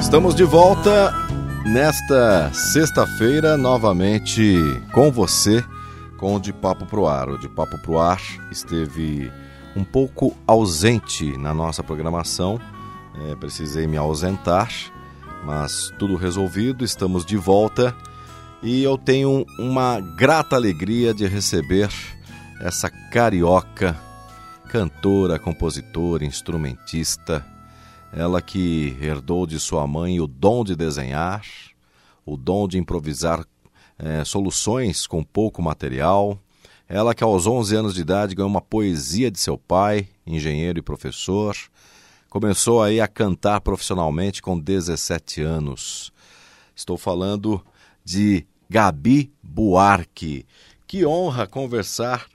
Estamos de volta nesta sexta-feira, novamente com você, com o De Papo Pro Ar. O De Papo Pro Ar esteve um pouco ausente na nossa programação, é, precisei me ausentar, mas tudo resolvido, estamos de volta e eu tenho uma grata alegria de receber essa carioca, cantora, compositora, instrumentista, ela que herdou de sua mãe o dom de desenhar, o dom de improvisar é, soluções com pouco material. Ela que aos 11 anos de idade ganhou uma poesia de seu pai, engenheiro e professor. Começou aí a cantar profissionalmente com 17 anos. Estou falando de Gabi Buarque. Que honra conversar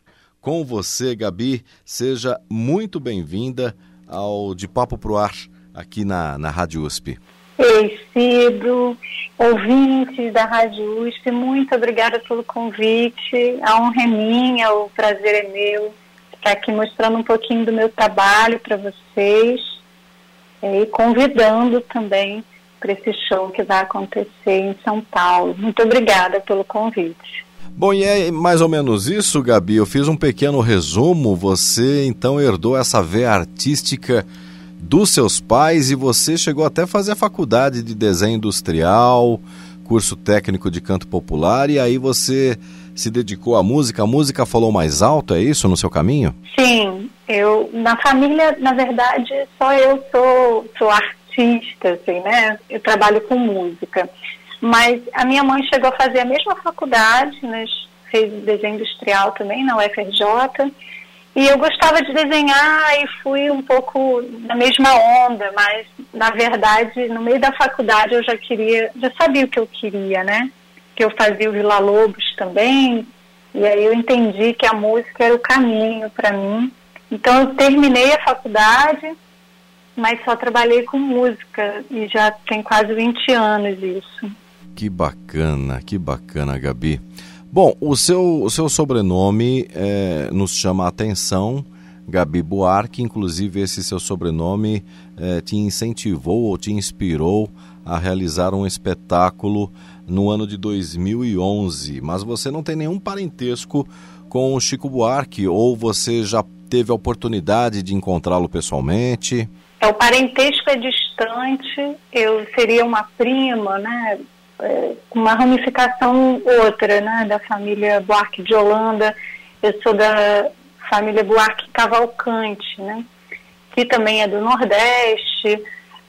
com você, Gabi. Seja muito bem-vinda ao De Papo Pro Ar aqui na, na Rádio USP. Ei, Cido, ouvintes da Rádio USP, muito obrigada pelo convite. A honra é minha, o prazer é meu estar aqui mostrando um pouquinho do meu trabalho para vocês e convidando também para esse show que vai acontecer em São Paulo. Muito obrigada pelo convite. Bom, e é mais ou menos isso, Gabi. Eu fiz um pequeno resumo. Você então herdou essa veia artística dos seus pais e você chegou até a fazer a faculdade de desenho industrial, curso técnico de canto popular e aí você se dedicou à música. A música falou mais alto, é isso no seu caminho? Sim, eu na família, na verdade, só eu sou, sou artista, assim, né? Eu trabalho com música. Mas a minha mãe chegou a fazer a mesma faculdade, né? fez desenho industrial também na UFRJ. E eu gostava de desenhar e fui um pouco na mesma onda, mas na verdade, no meio da faculdade eu já queria, já sabia o que eu queria, né? Que eu fazia o Vila Lobos também, e aí eu entendi que a música era o caminho para mim. Então eu terminei a faculdade, mas só trabalhei com música e já tem quase 20 anos isso. Que bacana, que bacana, Gabi. Bom, o seu, o seu sobrenome é, nos chama a atenção, Gabi Buarque, inclusive esse seu sobrenome é, te incentivou ou te inspirou a realizar um espetáculo no ano de 2011, mas você não tem nenhum parentesco com o Chico Buarque ou você já teve a oportunidade de encontrá-lo pessoalmente? É, o parentesco é distante, eu seria uma prima, né? É, uma ramificação outra, né, da família Buarque de Holanda. Eu sou da família Buarque Cavalcante, né, que também é do Nordeste,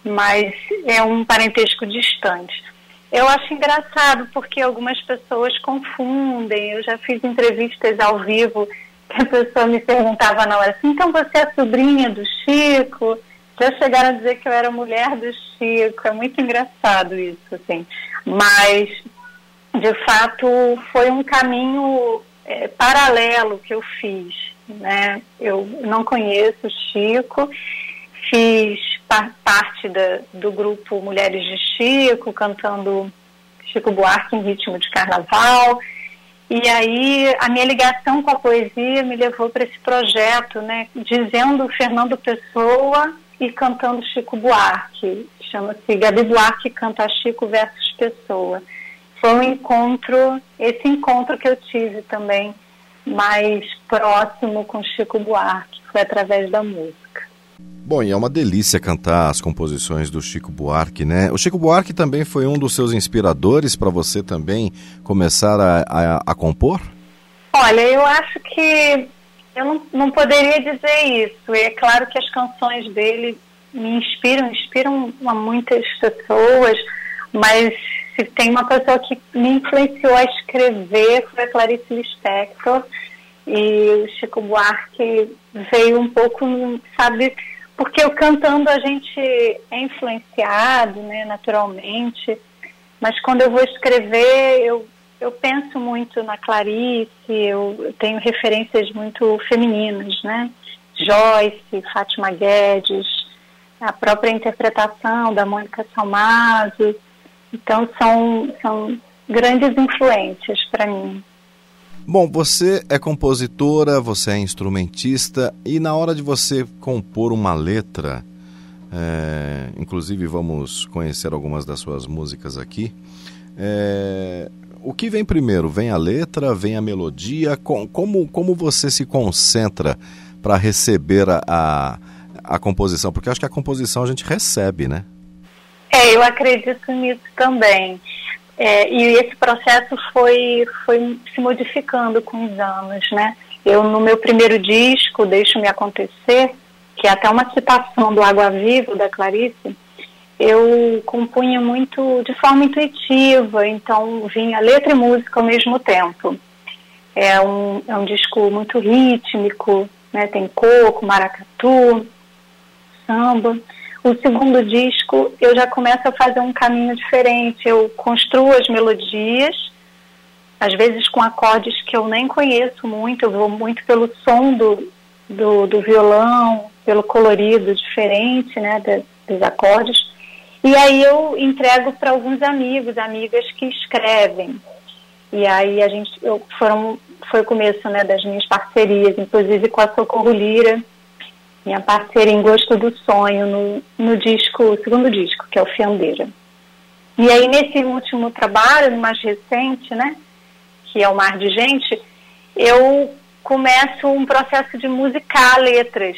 mas é um parentesco distante. Eu acho engraçado porque algumas pessoas confundem. Eu já fiz entrevistas ao vivo que a pessoa me perguntava na hora assim, então você é sobrinha do Chico? Já chegaram a dizer que eu era mulher do Chico. É muito engraçado isso, assim mas de fato foi um caminho é, paralelo que eu fiz. Né? Eu não conheço o Chico, fiz par parte da, do grupo Mulheres de Chico, cantando Chico Buarque em ritmo de carnaval. E aí a minha ligação com a poesia me levou para esse projeto, né, dizendo Fernando Pessoa e cantando Chico Buarque. Chama-se Gabi Buarque canta Chico versus Pessoa. Foi um encontro, esse encontro que eu tive também mais próximo com Chico Buarque, foi através da música. Bom, e é uma delícia cantar as composições do Chico Buarque, né? O Chico Buarque também foi um dos seus inspiradores para você também começar a, a, a, compor? Olha, eu acho que eu não, não poderia dizer isso. É claro que as canções dele me inspiram, inspiram a muitas pessoas, mas se tem uma pessoa que me influenciou a escrever foi a Clarice Lispector e o Chico Buarque veio um pouco, sabe, porque eu cantando a gente é influenciado, né, naturalmente, Mas quando eu vou escrever, eu, eu penso muito na Clarice, eu tenho referências muito femininas, né? Joyce, Fátima Guedes, a própria interpretação da Mônica Salmazo. Então, são, são grandes influências para mim. Bom, você é compositora, você é instrumentista e na hora de você compor uma letra, é, inclusive vamos conhecer algumas das suas músicas aqui. É, o que vem primeiro? Vem a letra, vem a melodia? Com, como, como você se concentra para receber a, a, a composição? Porque acho que a composição a gente recebe, né? É, eu acredito nisso também. É, e esse processo foi, foi se modificando com os anos, né? Eu, no meu primeiro disco, Deixa-me Acontecer, que é até uma citação do Água Viva, da Clarice, eu compunha muito de forma intuitiva, então vinha letra e música ao mesmo tempo. É um, é um disco muito rítmico, né? tem coco, maracatu, samba. O segundo disco eu já começo a fazer um caminho diferente. Eu construo as melodias, às vezes com acordes que eu nem conheço muito, eu vou muito pelo som do, do, do violão, pelo colorido diferente né, de, dos acordes. E aí eu entrego para alguns amigos, amigas que escrevem. E aí a gente, eu, foram, foi o começo né, das minhas parcerias, inclusive com a Socorro Lira, minha parceira em Gosto do Sonho, no, no disco, segundo disco, que é o Fiandeira. E aí, nesse último trabalho, mais recente, né, que é o Mar de Gente, eu começo um processo de musicar letras.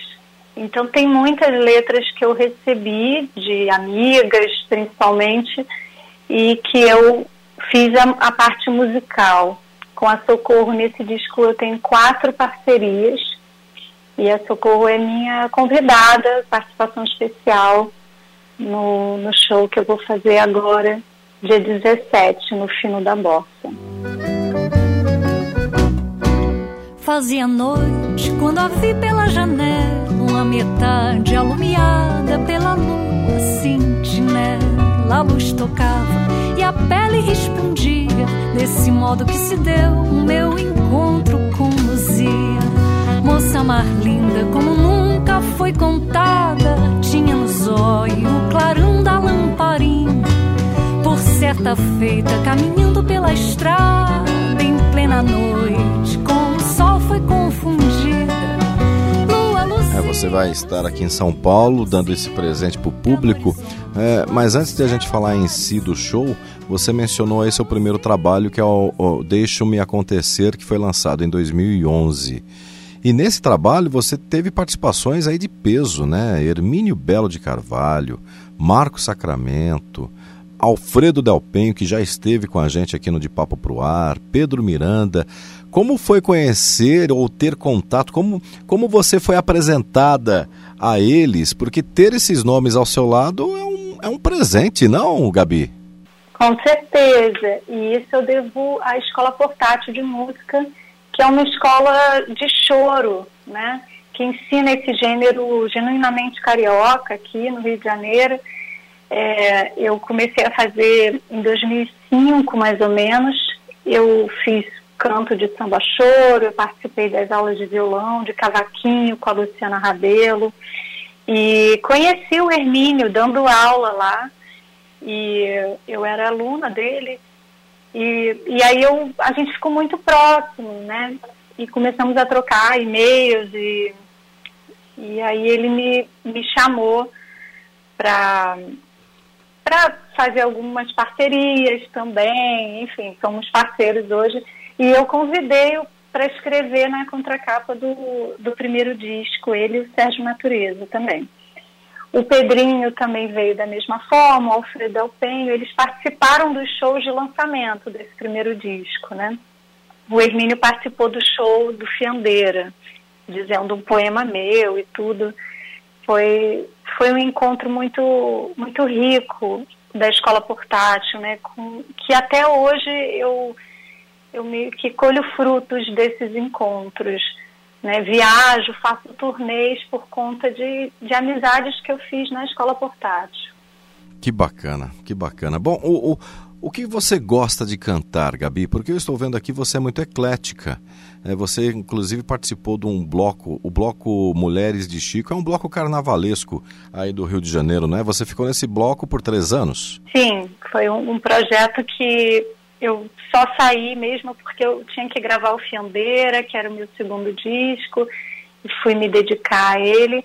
Então, tem muitas letras que eu recebi de amigas, principalmente, e que eu fiz a, a parte musical. Com a Socorro, nesse disco, eu tenho quatro parcerias e a Socorro é minha convidada, participação especial no, no show que eu vou fazer agora, dia 17, no Fino da Bossa. Fazia noite quando a vi pela janela, uma metade alumiada pela lua sentinela. A luz tocava e a pele respondia, desse modo que se deu o meu encontro. Mais linda como nunca foi contada, tinha no zóio o clarão da lamparina. Por certa feita, caminhando pela estrada em plena noite, com o sol foi confundida. É, você vai estar aqui em São Paulo dando esse presente para o público. É, mas antes de a gente falar em si do show, você mencionou aí seu primeiro trabalho que é o, o Deixa-me Acontecer, que foi lançado em 2011. E nesse trabalho você teve participações aí de peso, né? Hermínio Belo de Carvalho, Marco Sacramento, Alfredo Delpenho, que já esteve com a gente aqui no De Papo Pro Ar, Pedro Miranda. Como foi conhecer ou ter contato? Como, como você foi apresentada a eles? Porque ter esses nomes ao seu lado é um, é um presente, não, Gabi? Com certeza. E isso eu devo à Escola Portátil de Música que é uma escola de choro, né? Que ensina esse gênero genuinamente carioca aqui no Rio de Janeiro. É, eu comecei a fazer em 2005, mais ou menos. Eu fiz canto de samba choro, eu participei das aulas de violão, de cavaquinho com a Luciana Rabelo. E conheci o Hermínio dando aula lá. E eu era aluna dele e, e aí eu, a gente ficou muito próximo, né? E começamos a trocar e-mails e, e aí ele me, me chamou para fazer algumas parcerias também, enfim, somos parceiros hoje. E eu convidei para escrever na contracapa do, do primeiro disco, ele e o Sérgio Natureza também. O Pedrinho também veio da mesma forma, o Alfredo Alpenho, eles participaram dos shows de lançamento desse primeiro disco, né? O Hermínio participou do show do Fiandeira, dizendo um poema meu e tudo. Foi, foi um encontro muito, muito rico da escola portátil, né? Com, que até hoje eu, eu meio que colho frutos desses encontros né, viajo, faço turnês por conta de, de amizades que eu fiz na escola portátil. Que bacana, que bacana. Bom, o, o, O que você gosta de cantar, Gabi? Porque eu estou vendo aqui você é muito eclética. É, você, inclusive, participou de um bloco, o Bloco Mulheres de Chico, é um bloco carnavalesco aí do Rio de Janeiro, não é? Você ficou nesse bloco por três anos? Sim, foi um, um projeto que eu só saí mesmo porque eu tinha que gravar o Fiandeira, que era o meu segundo disco, e fui me dedicar a ele.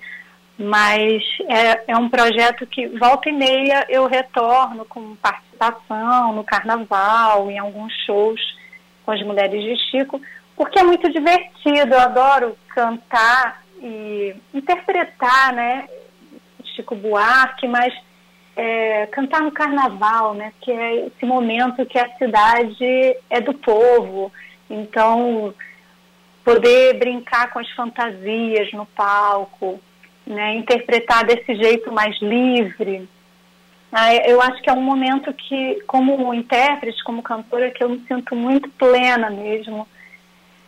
Mas é, é um projeto que volta e meia eu retorno com participação no carnaval, em alguns shows com as mulheres de Chico, porque é muito divertido, eu adoro cantar e interpretar, né, Chico Buarque, mas é, cantar no carnaval, né, que é esse momento que a cidade é do povo, então poder brincar com as fantasias no palco, né, interpretar desse jeito mais livre. Ah, eu acho que é um momento que, como intérprete, como cantora, que eu me sinto muito plena mesmo,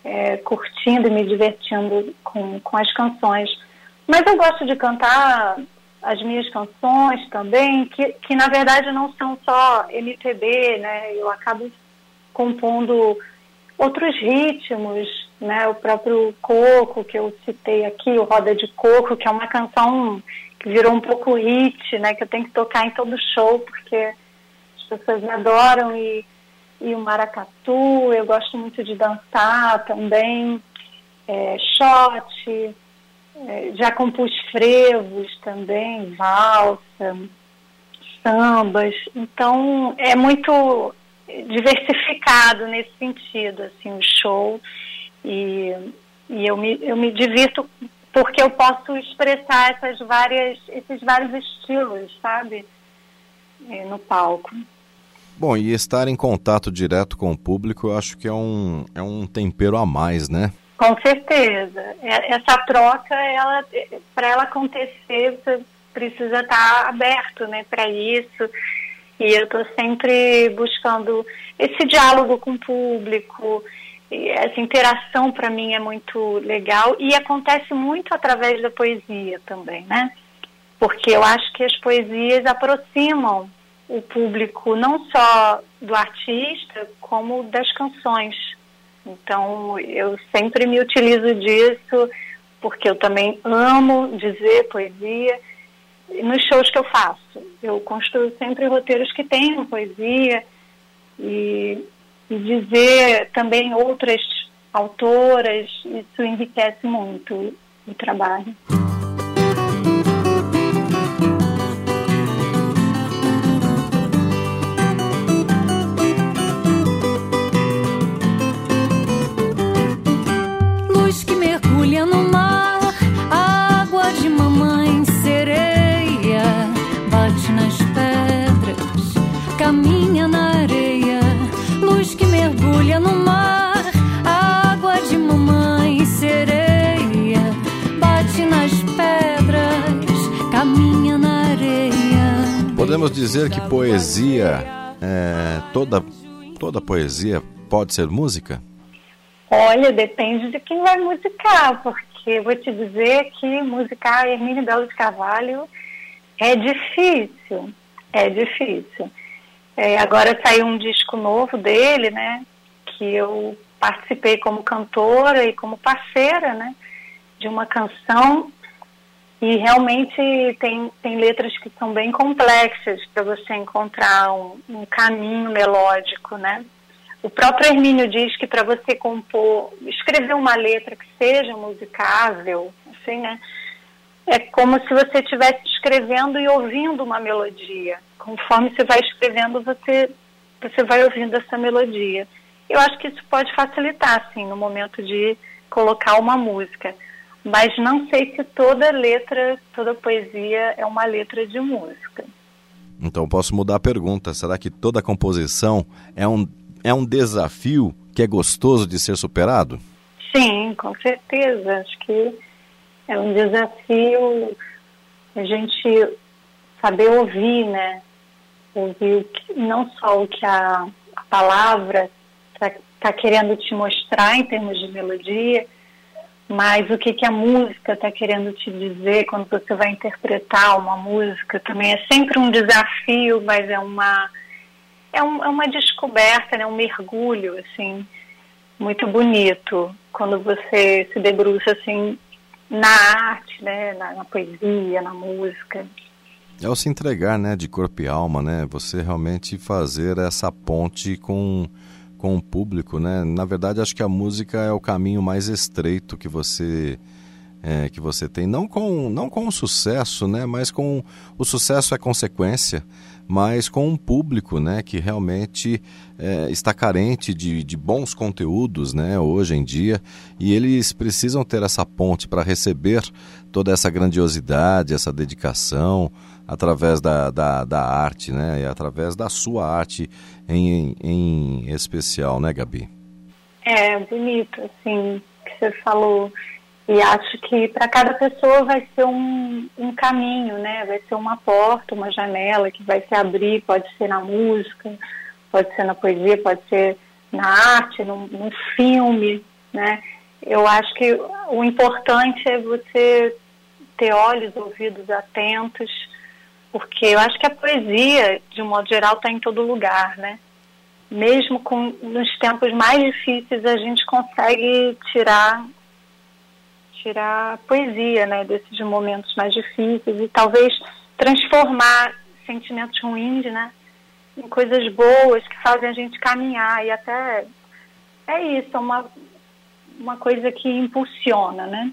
é, curtindo e me divertindo com, com as canções. Mas eu gosto de cantar as minhas canções também, que, que na verdade não são só MPB, né? Eu acabo compondo outros ritmos, né? O próprio Coco, que eu citei aqui, o Roda de Coco, que é uma canção que virou um pouco hit, né? Que eu tenho que tocar em todo show, porque as pessoas me adoram e, e o maracatu, eu gosto muito de dançar também, é, shot, já compus frevos também, valsa, sambas, então é muito diversificado nesse sentido, assim, o show. E, e eu, me, eu me divirto porque eu posso expressar essas várias, esses vários estilos, sabe? É, no palco. Bom, e estar em contato direto com o público, eu acho que é um, é um tempero a mais, né? Com certeza. É, essa troca, ela, para ela acontecer, você precisa estar aberto, né, para isso. E eu estou sempre buscando esse diálogo com o público, essa interação para mim é muito legal e acontece muito através da poesia também, né? Porque eu acho que as poesias aproximam o público não só do artista, como das canções. Então, eu sempre me utilizo disso, porque eu também amo dizer poesia nos shows que eu faço. Eu construo sempre roteiros que tenham poesia e e dizer também outras autoras, isso enriquece muito o trabalho. Podemos dizer que poesia, é, toda, toda poesia pode ser música? Olha, depende de quem vai musicar, porque vou te dizer que musicar Hermínio Belo de Carvalho é difícil, é difícil. É, agora saiu um disco novo dele, né? Que eu participei como cantora e como parceira, né? De uma canção e realmente tem, tem letras que são bem complexas para você encontrar um, um, caminho melódico, né? O próprio Hermínio diz que para você compor, escrever uma letra que seja musicável, assim, né? É como se você estivesse escrevendo e ouvindo uma melodia conforme você vai escrevendo, você, você vai ouvindo essa melodia. Eu acho que isso pode facilitar, assim, no momento de colocar uma música. Mas não sei se toda letra, toda poesia é uma letra de música. Então posso mudar a pergunta. Será que toda composição é um, é um desafio que é gostoso de ser superado? Sim, com certeza. Acho que é um desafio a gente saber ouvir, né? ouvir não só o que a, a palavra está tá querendo te mostrar em termos de melodia, mas o que, que a música está querendo te dizer quando você vai interpretar uma música também? É sempre um desafio, mas é uma é, um, é uma descoberta, né, um mergulho, assim, muito bonito, quando você se debruça, assim, na arte, né, na, na poesia, na música. É o se entregar, né, de corpo e alma, né, você realmente fazer essa ponte com com o público, né? Na verdade, acho que a música é o caminho mais estreito que você é, que você tem, não com não com o sucesso, né? Mas com o sucesso é consequência, mas com um público, né? Que realmente é, está carente de, de bons conteúdos, né? Hoje em dia e eles precisam ter essa ponte para receber toda essa grandiosidade, essa dedicação através da, da, da arte, né? E através da sua arte em, em especial, né, Gabi? É, bonito, assim, que você falou. E acho que para cada pessoa vai ser um, um caminho, né? Vai ser uma porta, uma janela que vai se abrir, pode ser na música, pode ser na poesia, pode ser na arte, no, filme, né? Eu acho que o importante é você ter olhos, ouvidos atentos, porque eu acho que a poesia, de um modo geral, está em todo lugar, né? Mesmo com, nos tempos mais difíceis, a gente consegue tirar tirar poesia, né, desses momentos mais difíceis e talvez transformar sentimentos ruins, né, em coisas boas que fazem a gente caminhar e até é isso, é uma uma coisa que impulsiona, né,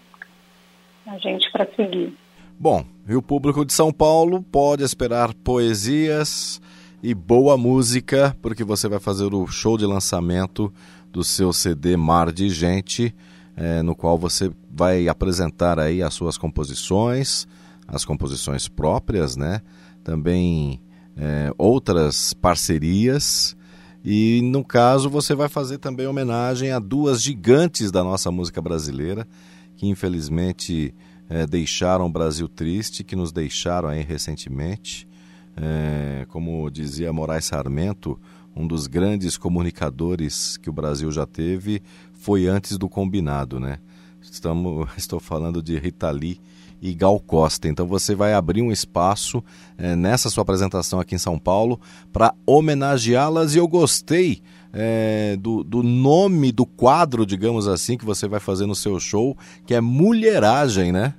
a gente para seguir. Bom, e o público de São Paulo pode esperar poesias e boa música, porque você vai fazer o show de lançamento do seu CD Mar de Gente, é, no qual você vai apresentar aí as suas composições, as composições próprias, né? Também é, outras parcerias. E no caso você vai fazer também homenagem a duas gigantes da nossa música brasileira, que infelizmente é, deixaram o Brasil triste, que nos deixaram aí recentemente. É, como dizia Moraes Sarmento, um dos grandes comunicadores que o Brasil já teve foi antes do combinado, né? Estamos, estou falando de Rita Lee e Gal Costa. Então você vai abrir um espaço é, nessa sua apresentação aqui em São Paulo para homenageá-las e eu gostei é, do, do nome do quadro, digamos assim, que você vai fazer no seu show, que é Mulheragem, né?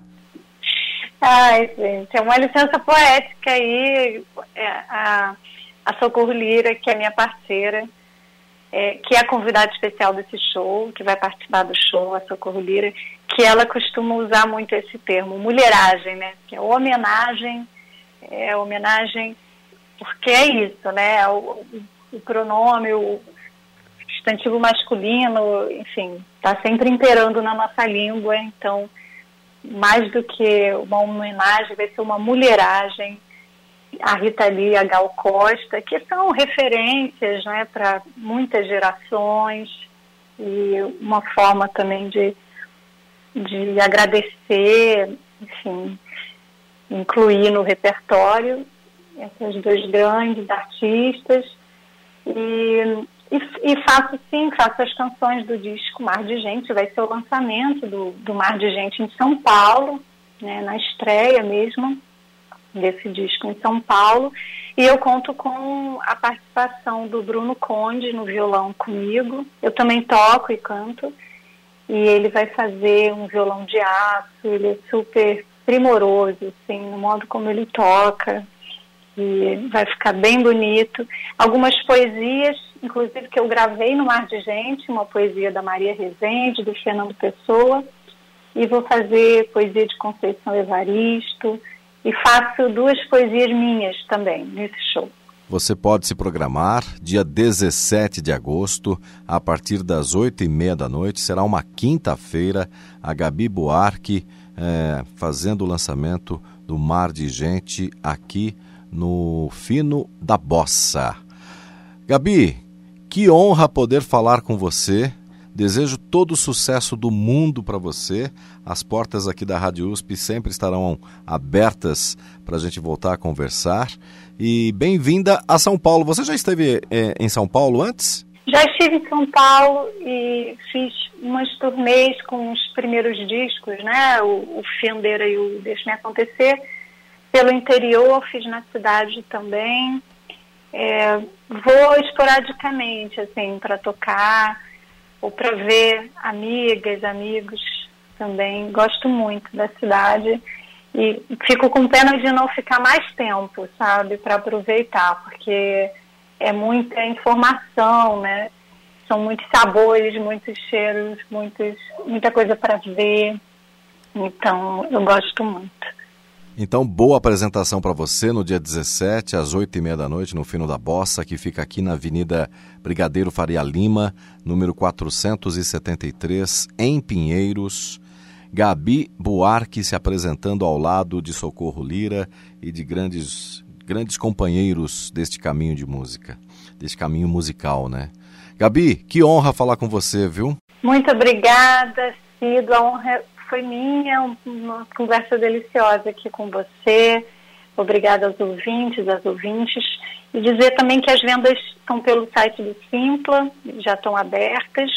Ai, gente, é uma licença poética aí. É, a, a Socorro Lira, que é minha parceira, é, que é a convidada especial desse show, que vai participar do show, a Socorro Lira, que ela costuma usar muito esse termo, mulheragem, né? Que é homenagem, é homenagem, porque é isso, né? O, o pronome, o substantivo masculino, enfim, está sempre imperando na nossa língua, então, mais do que uma homenagem, vai ser uma mulheragem. A Rita Lee e a Gal Costa, que são referências né, para muitas gerações e uma forma também de, de agradecer, enfim, incluir no repertório essas duas grandes artistas. E e, e, faço sim, faço as canções do disco Mar de Gente, vai ser o lançamento do, do Mar de Gente em São Paulo, né, na estreia mesmo desse disco em São Paulo. E eu conto com a participação do Bruno Conde no violão comigo. Eu também toco e canto. E ele vai fazer um violão de aço, ele é super primoroso, assim, no modo como ele toca. E vai ficar bem bonito. Algumas poesias inclusive que eu gravei no Mar de Gente, uma poesia da Maria Rezende, do Fernando Pessoa, e vou fazer poesia de Conceição Evaristo, e faço duas poesias minhas também nesse show. Você pode se programar dia 17 de agosto, a partir das 8 e meia da noite. Será uma quinta-feira. A Gabi Buarque é, fazendo o lançamento do Mar de Gente aqui no Fino da Bossa. Gabi, que honra poder falar com você. Desejo todo o sucesso do mundo para você. As portas aqui da Rádio USP sempre estarão abertas para a gente voltar a conversar. E bem-vinda a São Paulo. Você já esteve é, em São Paulo antes? Já estive em São Paulo e fiz umas turnês com os primeiros discos, né? O, o Fendeira e o Deixa Me Acontecer. Pelo interior, fiz na cidade também. é, vou esporadicamente, assim, para tocar ou para ver amigas, amigos também. Gosto muito da cidade e fico com pena de não ficar mais tempo, sabe, para aproveitar, porque é muita informação, né? São muitos sabores, muitos cheiros, muitos, muita coisa para ver. Então, eu gosto muito. Então, boa apresentação para você no dia 17, às 8 e meia da noite, no Fino da Bossa, que fica aqui na Avenida Brigadeiro Faria Lima, número 473, em Pinheiros. Gabi Buarque se apresentando ao lado de Socorro Lira e de grandes, grandes companheiros deste caminho de música, deste caminho musical, né? Gabi, que honra falar com você, viu? Muito obrigada, Cido. A honra foi minha, uma conversa deliciosa aqui com você. Obrigada aos ouvintes, às ouvintes. E dizer também que as vendas estão pelo site do Simpla, já estão abertas.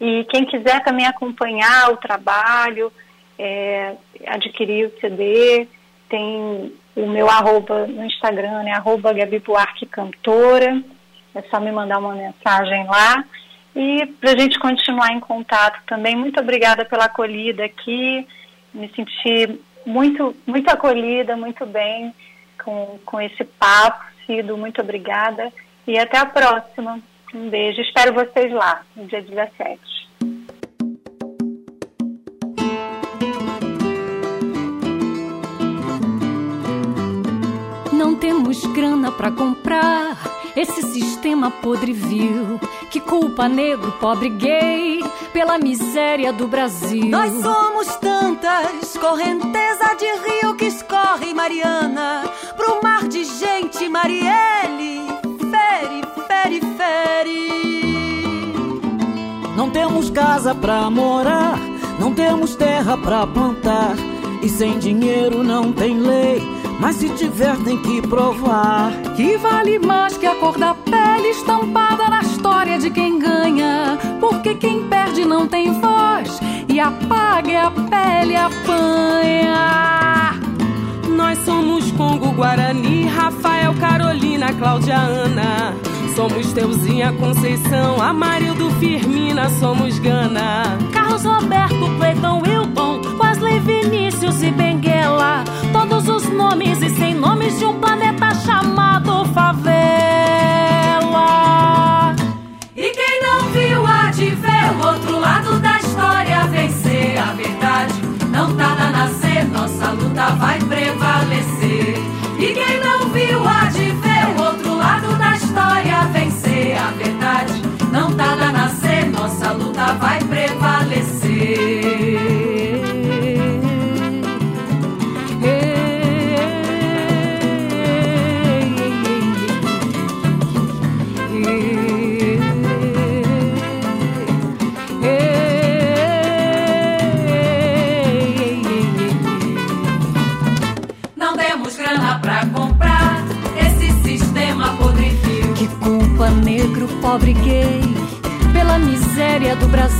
E quem quiser também acompanhar o trabalho, é, adquirir o CD, tem o meu arroba no Instagram, é arroba Gabi Buarque Cantora. É só me mandar uma mensagem lá. E para a gente continuar em contato também, muito obrigada pela acolhida aqui. Me senti muito, muito acolhida, muito bem com, com esse papo. Cido, muito obrigada. E até a próxima. Um beijo. Espero vocês lá, no dia 17. Não temos grana para comprar esse sistema podre vil que culpa negro, pobre gay pela miséria do Brasil. Nós somos tantas, correnteza de rio que escorre Mariana pro mar de gente, Marielle, fere, fere, fere. Não temos casa pra morar, não temos terra pra plantar e sem dinheiro não tem lei mas se tiver, tem que provar. Que vale mais que a cor da pele estampada na história de quem ganha. Porque quem perde não tem voz. E apaga e a pele apanha. Nós somos Congo, Guarani, Rafael, Carolina, Cláudia, Ana. Somos Teuzinha, Conceição, Amarildo, Firmina, somos Gana. Carlos Roberto, Cleiton, Wilton, Wesley, Vinícius e Benguela todos os nomes e sem nomes de um planeta chamado favela. E quem não viu há de ver o outro lado da história vencer a verdade. Não tá a nascer, nossa luta vai prevalecer. Do Brasil.